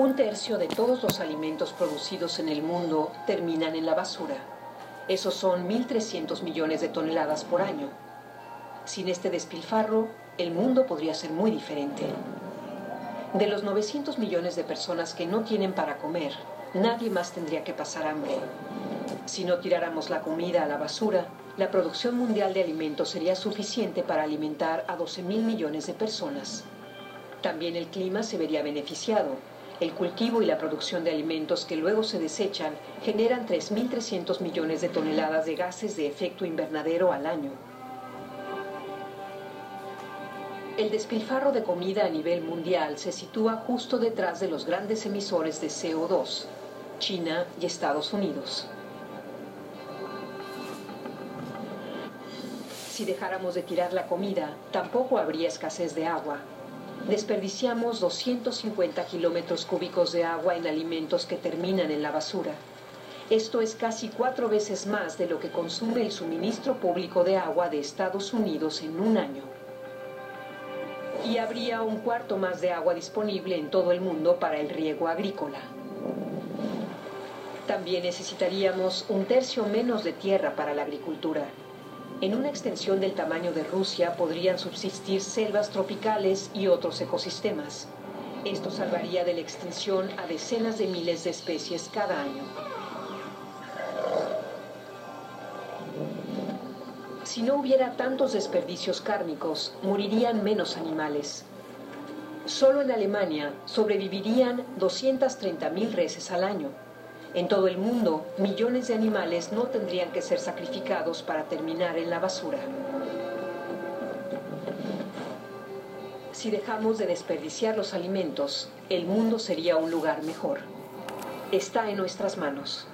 Un tercio de todos los alimentos producidos en el mundo terminan en la basura. Esos son 1.300 millones de toneladas por año. Sin este despilfarro, el mundo podría ser muy diferente. De los 900 millones de personas que no tienen para comer, nadie más tendría que pasar hambre. Si no tiráramos la comida a la basura, la producción mundial de alimentos sería suficiente para alimentar a 12 mil millones de personas. También el clima se vería beneficiado. El cultivo y la producción de alimentos que luego se desechan generan 3.300 millones de toneladas de gases de efecto invernadero al año. El despilfarro de comida a nivel mundial se sitúa justo detrás de los grandes emisores de CO2, China y Estados Unidos. Si dejáramos de tirar la comida, tampoco habría escasez de agua. Desperdiciamos 250 kilómetros cúbicos de agua en alimentos que terminan en la basura. Esto es casi cuatro veces más de lo que consume el suministro público de agua de Estados Unidos en un año y habría un cuarto más de agua disponible en todo el mundo para el riego agrícola. También necesitaríamos un tercio menos de tierra para la agricultura. En una extensión del tamaño de Rusia podrían subsistir selvas tropicales y otros ecosistemas. Esto salvaría de la extinción a decenas de miles de especies cada año. Si no hubiera tantos desperdicios cárnicos, morirían menos animales. Solo en Alemania sobrevivirían 230.000 reses al año. En todo el mundo, millones de animales no tendrían que ser sacrificados para terminar en la basura. Si dejamos de desperdiciar los alimentos, el mundo sería un lugar mejor. Está en nuestras manos.